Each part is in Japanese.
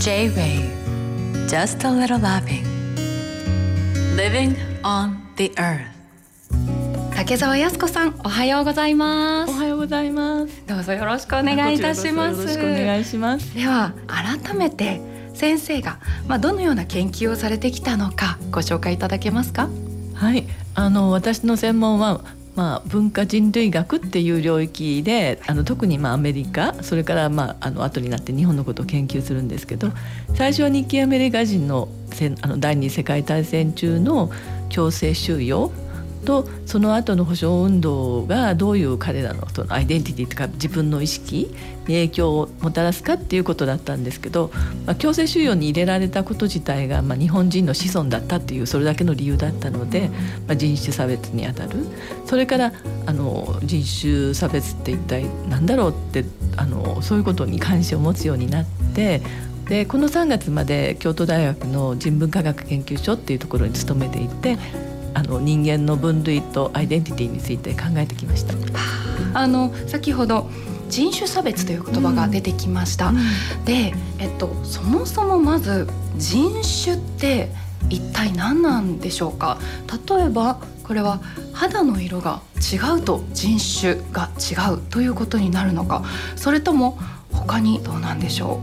J-Wave. Just a little laughing. Living on the earth. 竹澤康子さんおはようございます。おはようございます。どうぞよろしくお願いいたします。よろしくお願いします。では改めて先生がまあどのような研究をされてきたのかご紹介いただけますか？はいあの私の専門はまあ、文化人類学っていう領域であの特にまあアメリカそれからまああの後になって日本のことを研究するんですけど最初は日系アメリカ人のあの第二次世界大戦中の強制収容とその後の保障運動がどういう彼らのそのアイデンティティとか自分の意識に影響をもたらすかっていうことだったんですけど、まあ、強制収容に入れられたこと自体が、まあ、日本人の子孫だったっていうそれだけの理由だったので、まあ、人種差別にあたる。それからあの人種差別って一体何だろうってあのそういうことに関心を持つようになってでこの3月まで京都大学の人文科学研究所っていうところに勤めていてあの人間の分類とアイデンティティについて考えてきました。あの先ほど人種差別という言葉が出てきました。うん、で、えっとそもそもまず人種って一体何なんでしょうか？例えばこれは肌の色が違うと人種が違うということになるのか、それとも他にどうなんでしょ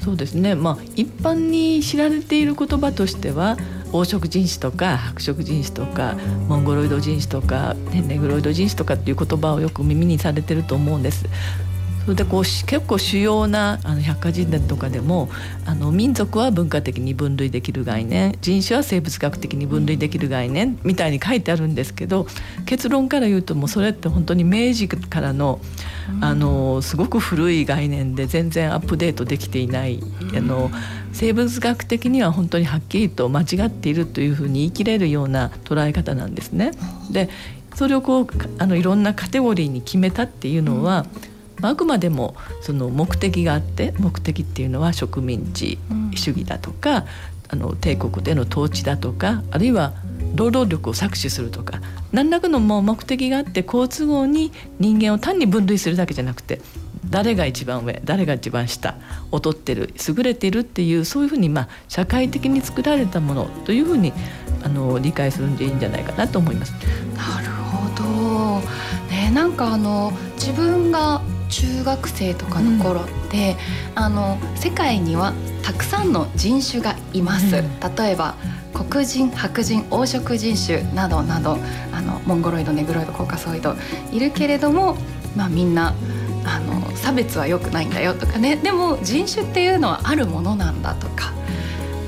う？そうですね。まあ一般に知られている言葉としては。黄色人種とか白色人種とかモンゴロイド人種とか、ね、ネグロイド人種とかっていう言葉をよく耳にされてると思うんです。それでこう結構主要なあの百科事典とかでもあの民族は文化的に分類できる概念人種は生物学的に分類できる概念みたいに書いてあるんですけど結論から言うともうそれって本当に明治からのあのすごく古い概念で全然アップデートできていないあの生物学的には本当にはっきりと間違っているというふうに言い切れるような捉え方なんですね。でそれをこうあのいろんなカテゴリーに決めたっていうのは、あくまでもその目的があって目的っていうのは植民地主義だとか、あの帝国での統治だとかあるいは労働力を搾取するとか何らかのもう目的があって好都合に人間を単に分類するだけじゃなくて誰が一番上誰が一番下劣ってる優れているっていうそういうふうにまあ社会的に作られたものというふうにあの理解するんでいいんじゃないかなと思います。なるほど、ね、なんかあの自分が中学生とかの頃って、うん、あの世界にはたくさんの人種がいます。うん、例えば黒人白人黄色人種などなどあのモンゴロイドネグロイドコーカソイドいるけれども、まあ、みんなあの差別は良くないんだよとかね。でも人種っていうのはあるものなんだとか、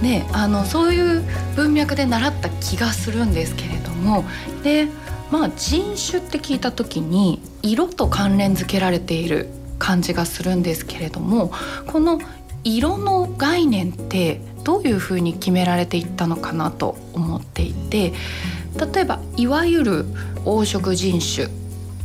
ね、あのそういう文脈で習った気がするんですけれども。でまあ人種って聞いた時に色と関連づけられている感じがするんですけれどもこの色の概念ってどういうふうに決められていったのかなと思っていて例えばいわゆる黄色人種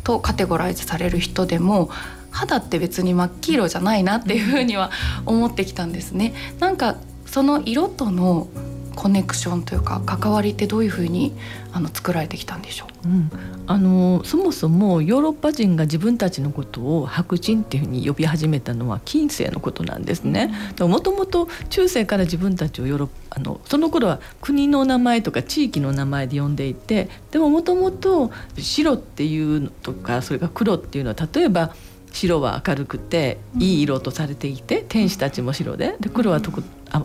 とカテゴライズされる人でも肌って別に真っ黄色じゃないなっていうふうには思ってきたんですね。なんかその色とのコネクションというか関わりってどういうふうにあの作られてきたんでしょう、うん、あのそもそもヨーロッパ人が自分たちのことを白人っていうふうに呼び始めたのは近世のことなんですね。もともと中世から自分たちをヨーロあのその頃は国の名前とか地域の名前で呼んでいてでももともと白っていうのとかそれから黒っていうのは例えば白は明るくていい色とされていて天使たちも白でで黒はと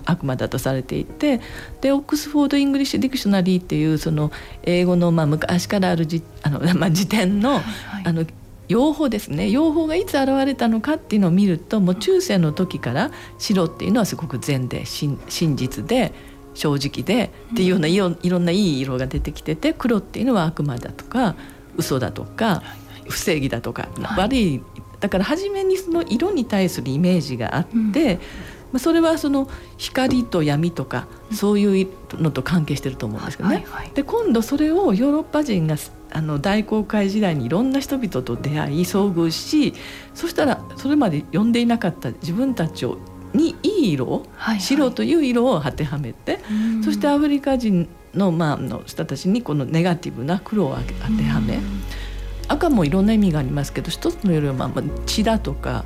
悪魔だとされていてで Oxford English Dictionary っていうその英語のまあ昔からあるじあの、まあ、辞典の,、あの用法ですね。用法がいつ現れたのかっていうのを見るともう中世の時から白っていうのはすごく善で真実で正直でっていうようないろいろんないい色が出てきてて黒っていうのは悪魔だとか嘘だとか不正義だとか、悪いだから初めにその色に対するイメージがあって、まあ、それはその光と闇とかそういうのと関係してると思うんですけどね。で今度それをヨーロッパ人があの大航海時代にいろんな人々と出会い遭遇しそしたらそれまで呼んでいなかった自分たちをにいい色を、はいはい、白という色を当てはめてそしてアフリカ人の,、まあの人たちにこのネガティブな黒を当てはめ赤もいろんな意味がありますけど一つの色はまあ血だとか、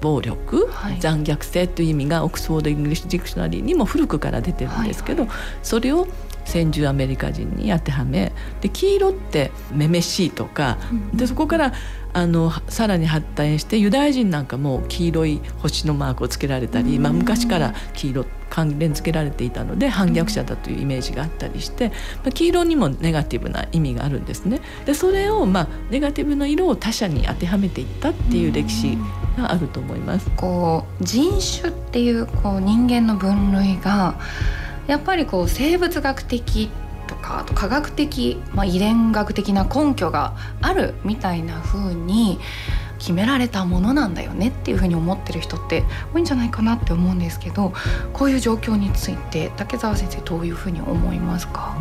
暴力、はい。残虐性という意味が Oxford English Dictionary にも古くから出てるんですけど、それを先住アメリカ人に当てはめで黄色ってめめしいとか、でそこからあのさらに発展してユダヤ人なんかも黄色い星のマークをつけられたり、まあ、昔から黄色関連付けられていたので反逆者だというイメージがあったりして、まあ、黄色にもネガティブな意味があるんですね。でそれを、まあ、ネガティブの色を他者に当てはめていったっていう歴史があると思います。こう人種っていうこう人間の分類がやっぱりこう生物学的とかあと科学的、まあ、遺伝学的な根拠があるみたいな風に決められたものなんだよねっていう風に思ってる人って多いんじゃないかなって思うんですけどこういう状況について竹澤先生どういう風に思いますか、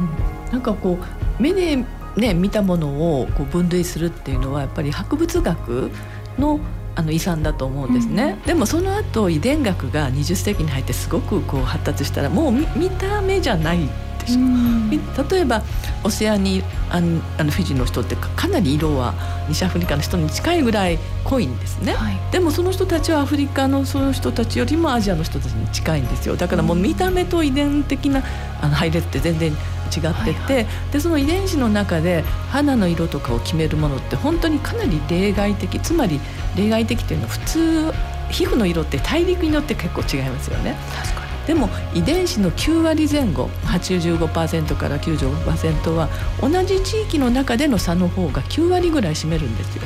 なんかこう目でね見たものをこう分類するっていうのはやっぱり博物学のあの遺産だと思うんですね、でもその後遺伝学が20世紀に入ってすごくこう発達したらもう見見た目じゃないでしょ、み例えばオセアニアンあのフィジーの人ってかかなり色は西アフリカの人に近いぐらい濃いんですね、はい。でもその人たちはアフリカのその人たちよりもアジアの人たちに近いんですよ。だからもう見た目と遺伝的なあの配列って全然違ってて、はいでその遺伝子の中で肌の色とかを決めるものって本当にかなり例外的つまり例外的というのは普通皮膚の色って大陸によって結構違いますよね。確かにでも遺伝子の9割前後85%から95%は同じ地域の中での差の方が9割ぐらい占めるんですよ。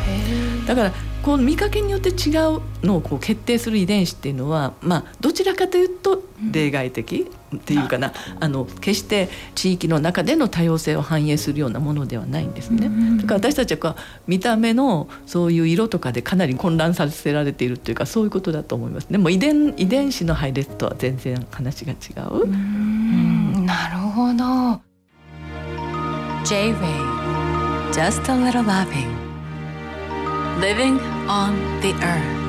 だからこう見かけによって違うのをこう決定する遺伝子っていうのは、まあ、どちらかというと例外的っていうかな、あの決して地域の中での多様性を反映するようなものではないんですね。だから私たちはこう見た目のそういう色とかでかなり混乱させられているっていうかそういうことだと思います。でも遺伝遺伝子の配列とは全然話が違う。うん。なるほど。J Ray Just a little loving Living on the earth